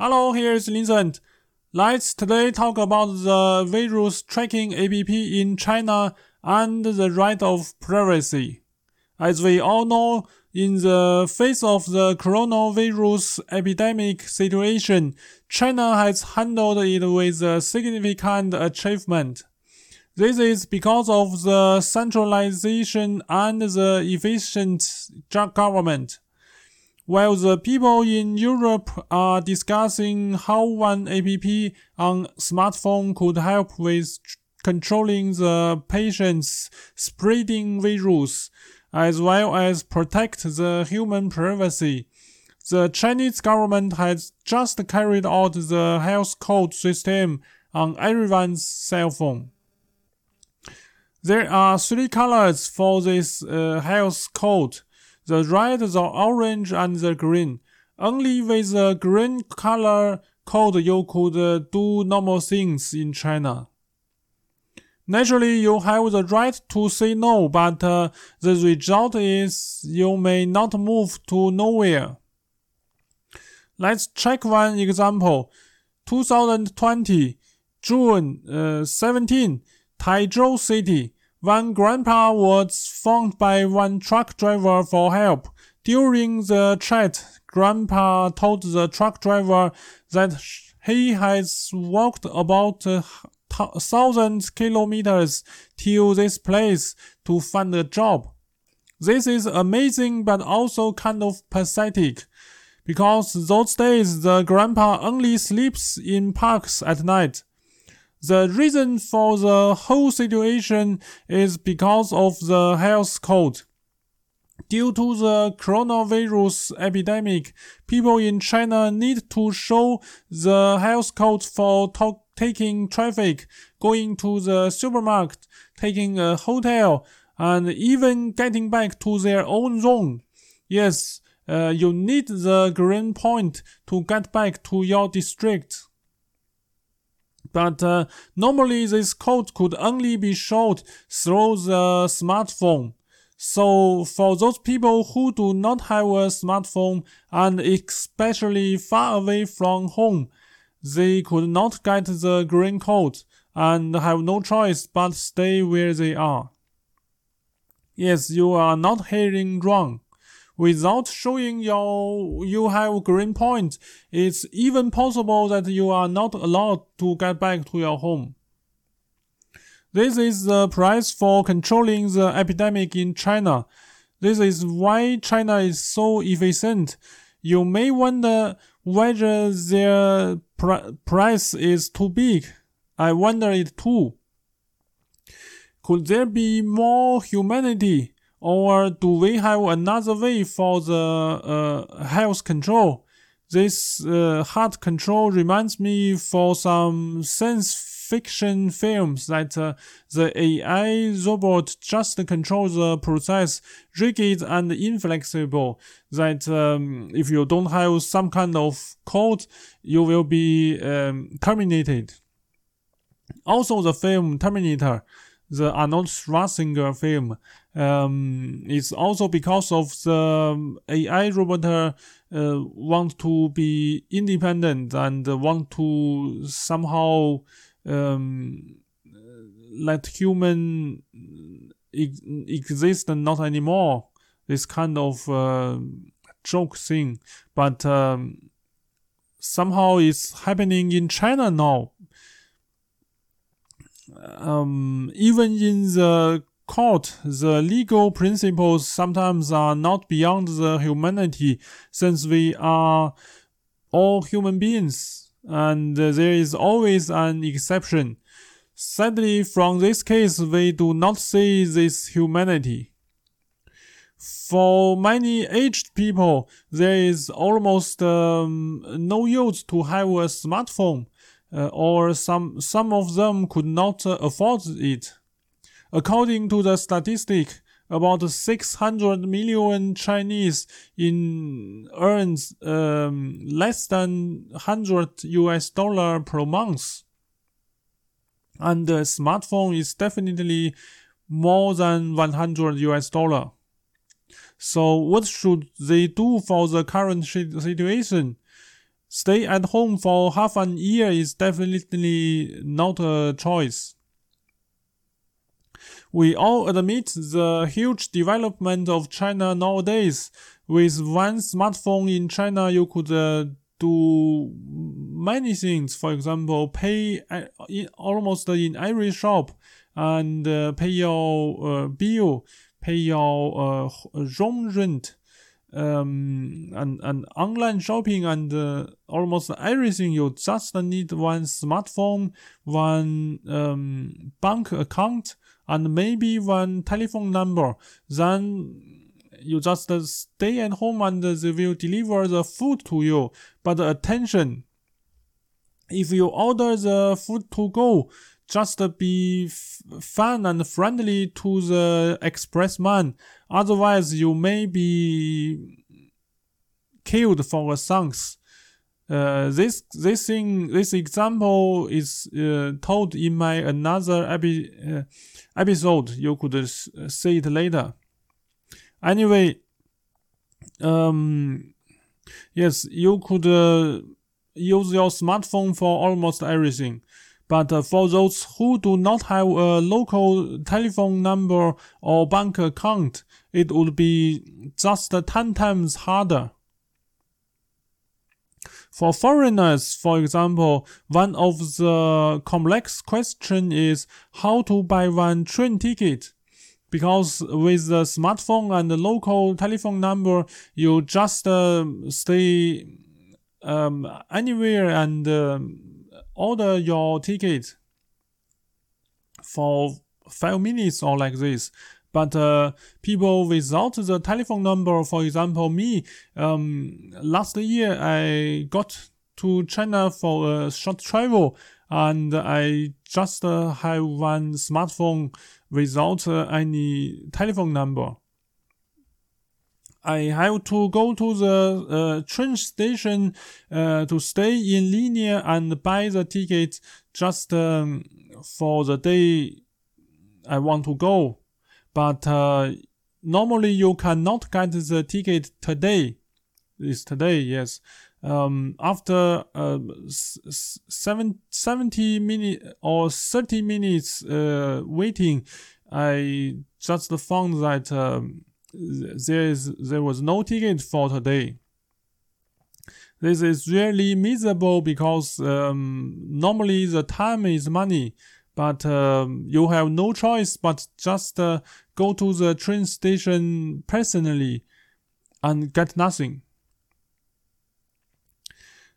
Hello, here's Vincent. Let's today talk about the virus tracking app in China and the right of privacy. As we all know, in the face of the coronavirus epidemic situation, China has handled it with a significant achievement. This is because of the centralization and the efficient government. While the people in Europe are discussing how one app on smartphone could help with controlling the patient's spreading virus, as well as protect the human privacy. The Chinese government has just carried out the health code system on everyone's cell phone. There are three colors for this uh, health code. The red, the orange, and the green. Only with the green color code you could do normal things in China. Naturally, you have the right to say no, but uh, the result is you may not move to nowhere. Let's check one example. 2020, June uh, 17, Taizhou City. One grandpa was found by one truck driver for help. During the chat, grandpa told the truck driver that he has walked about a thousand kilometers to this place to find a job. This is amazing but also kind of pathetic because those days the grandpa only sleeps in parks at night. The reason for the whole situation is because of the health code. Due to the coronavirus epidemic, people in China need to show the health code for taking traffic, going to the supermarket, taking a hotel, and even getting back to their own zone. Yes, uh, you need the green point to get back to your district. But uh, normally this code could only be showed through the smartphone. So for those people who do not have a smartphone and especially far away from home, they could not get the green code and have no choice but stay where they are. Yes, you are not hearing wrong without showing your you have green point, it's even possible that you are not allowed to get back to your home. This is the price for controlling the epidemic in China. This is why China is so efficient. You may wonder whether their pr- price is too big. I wonder it too. Could there be more humanity? Or do we have another way for the uh, health control? This uh, heart control reminds me for some science fiction films that uh, the AI robot just controls the process, rigid and inflexible. That um, if you don't have some kind of code, you will be um, terminated. Also, the film Terminator the Arnold Schwarzenegger film. Um, it's also because of the AI robot uh, want to be independent and want to somehow um, let human ex- exist not anymore. This kind of uh, joke thing, but um, somehow it's happening in China now um, even in the court, the legal principles sometimes are not beyond the humanity, since we are all human beings, and there is always an exception. Sadly, from this case, we do not see this humanity. For many aged people, there is almost um, no use to have a smartphone or some some of them could not uh, afford it. According to the statistic, about 600 million Chinese in earns um, less than 100 US dollar per month. And the smartphone is definitely more than 100 US dollar. So what should they do for the current situation? Stay at home for half an year is definitely not a choice. We all admit the huge development of China nowadays. With one smartphone in China, you could uh, do many things. For example, pay uh, almost in every shop and uh, pay your uh, bill, pay your uh, room rent, um, and, and online shopping and uh, almost everything. You just need one smartphone, one um, bank account, and maybe one telephone number. Then you just stay at home and they will deliver the food to you. But attention, if you order the food to go, just be f- fun and friendly to the express man. Otherwise, you may be killed for songs. Uh, this this thing this example is uh, told in my another epi- uh, episode. You could see it later. Anyway, um, yes, you could uh, use your smartphone for almost everything. But uh, for those who do not have a local telephone number or bank account, it would be just 10 times harder. For foreigners, for example, one of the complex question is how to buy one train ticket. Because with the smartphone and the local telephone number, you just uh, stay um, anywhere and uh, order your ticket for five minutes or like this. But uh, people without the telephone number, for example, me, um, last year I got to China for a short travel and I just uh, have one smartphone without uh, any telephone number. I have to go to the uh, train station uh, to stay in linear and buy the ticket just um, for the day I want to go. But uh, normally you cannot get the ticket today. It's today, yes. Um, after uh, seven, 70 minutes or 30 minutes uh, waiting, I just found that um, there is there was no ticket for today. This is really miserable because um, normally the time is money, but um, you have no choice but just uh, go to the train station personally and get nothing.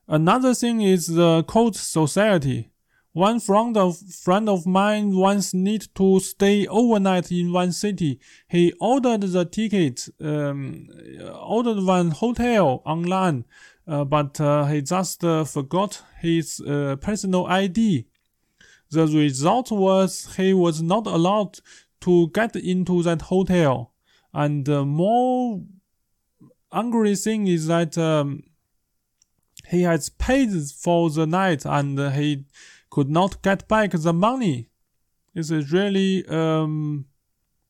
Another thing is the cold society. One friend of, friend of mine once need to stay overnight in one city. He ordered the ticket, um, ordered one hotel online, uh, but uh, he just uh, forgot his uh, personal ID. The result was he was not allowed to get into that hotel. And the more angry thing is that um, he has paid for the night and he could not get back the money. It's a really um,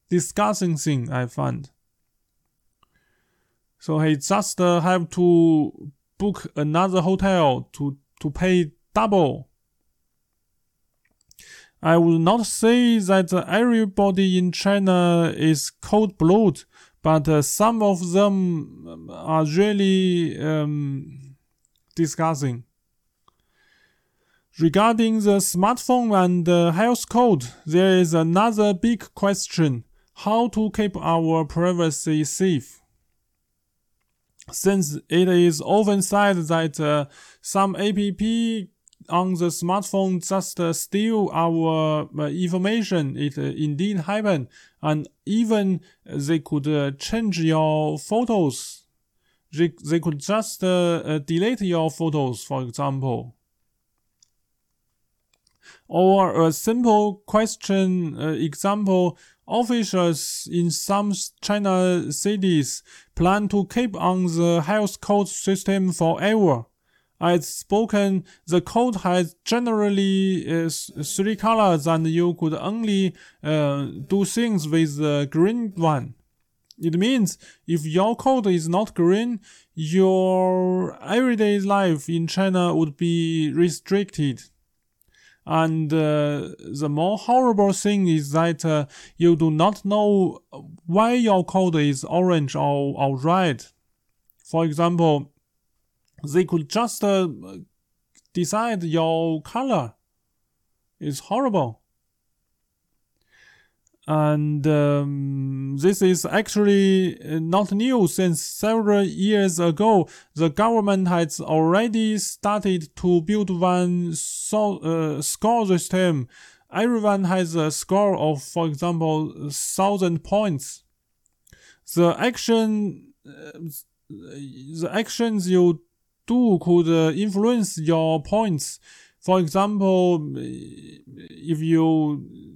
disgusting thing I find. So he just uh, have to book another hotel to, to pay double. I would not say that everybody in China is cold blooded, but uh, some of them are really um, disgusting. Regarding the smartphone and the health code, there is another big question. How to keep our privacy safe? Since it is often said that uh, some app on the smartphone just uh, steal our uh, information, it uh, indeed happened. And even they could uh, change your photos. They, they could just uh, uh, delete your photos, for example. Or a simple question uh, example, officials in some China cities plan to keep on the health code system forever. As spoken, the code has generally uh, three colors and you could only uh, do things with the green one. It means if your code is not green, your everyday life in China would be restricted. And uh, the more horrible thing is that uh, you do not know why your code is orange or, or red. For example, they could just uh, decide your color. It's horrible and um, this is actually uh, not new since several years ago. The government has already started to build one so, uh, score system. Everyone has a score of for example 1000 points. The action uh, the actions you do could uh, influence your points. For example if you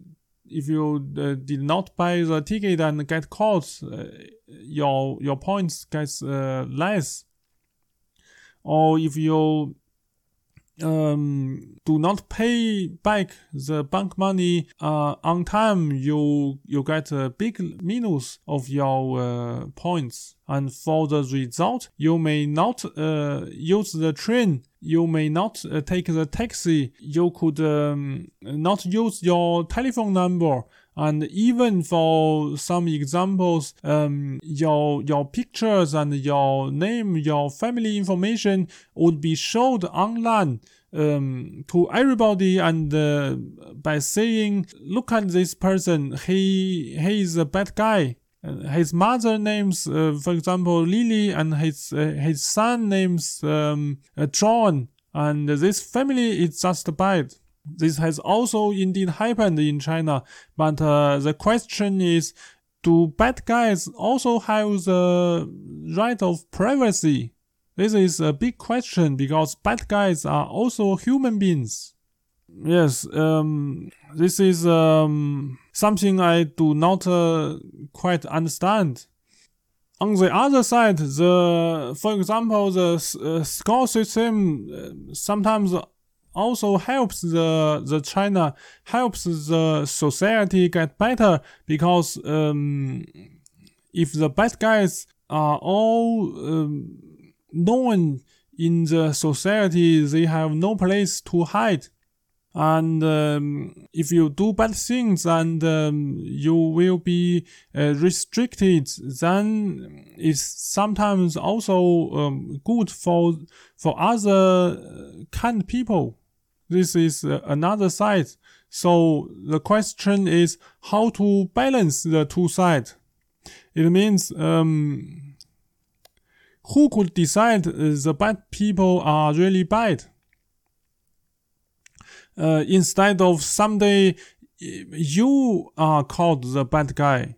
if you uh, did not buy the ticket and get caught, uh, your your points gets uh, less. Or if you um, do not pay back the bank money uh, on time, you you get a big minus of your uh, points. And for the result, you may not uh, use the train. You may not uh, take the taxi. You could um, not use your telephone number and even for some examples, um, your your pictures and your name, your family information would be showed online um, to everybody, and uh, by saying, "Look at this person. He he is a bad guy." his mother names, uh, for example, Lily, and his uh, his son names um, John, and this family is just bad. This has also indeed happened in China, but uh, the question is, do bad guys also have the right of privacy? This is a big question because bad guys are also human beings. Yes, um, this is um, something I do not uh, quite understand. On the other side, the for example, the uh, score system uh, sometimes also helps the the China helps the society get better because um, if the bad guys are all um, known in the society, they have no place to hide. And um, if you do bad things and um, you will be uh, restricted, then it's sometimes also um, good for for other kind people. This is uh, another side. So the question is how to balance the two sides. It means um, who could decide the bad people are really bad? Uh, instead of someday you are called the bad guy.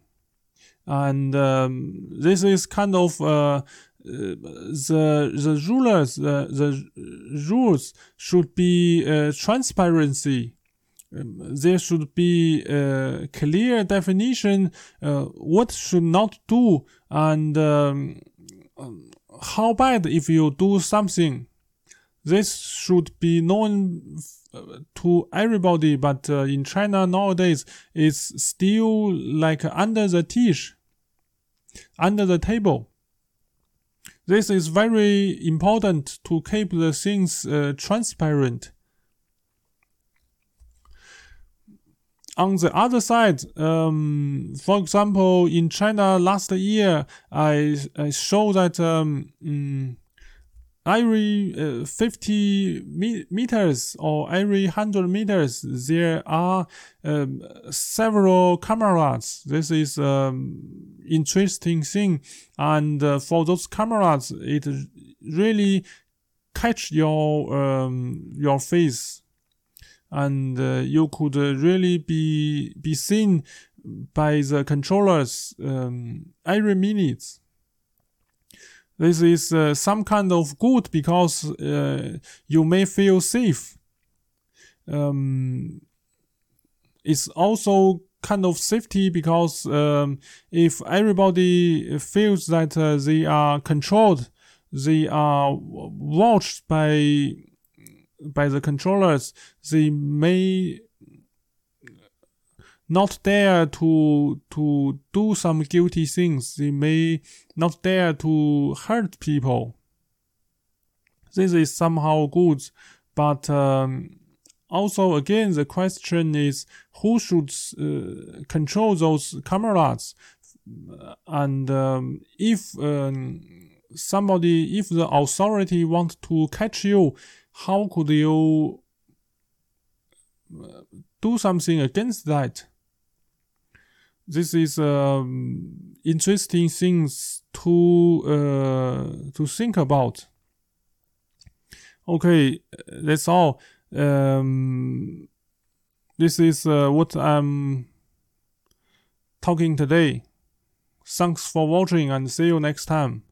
And um, this is kind of uh, the the rulers the, the rules should be uh, transparency. Um, there should be a clear definition uh, what should not do and um, how bad if you do something. This should be known to everybody, but uh, in China nowadays, it's still like under the dish, under the table. This is very important to keep the things uh, transparent. On the other side, um, for example, in China last year, I, I show that um, mm, every uh, 50 me- meters or every 100 meters, there are um, several cameras. This is um, interesting thing. And uh, for those cameras, it really catch your, um, your face. And uh, you could really be, be seen by the controllers um, every minute this is uh, some kind of good because uh, you may feel safe. Um, it's also kind of safety because um, if everybody feels that uh, they are controlled, they are watched by by the controllers, they may not dare to to do some guilty things. They may not dare to hurt people. This is somehow good, but um, also again the question is who should uh, control those cameras, and um, if um, somebody, if the authority want to catch you, how could you uh, do something against that? This is um, interesting things to uh, to think about. Okay, that's all. Um, this is uh, what I'm talking today. Thanks for watching and see you next time.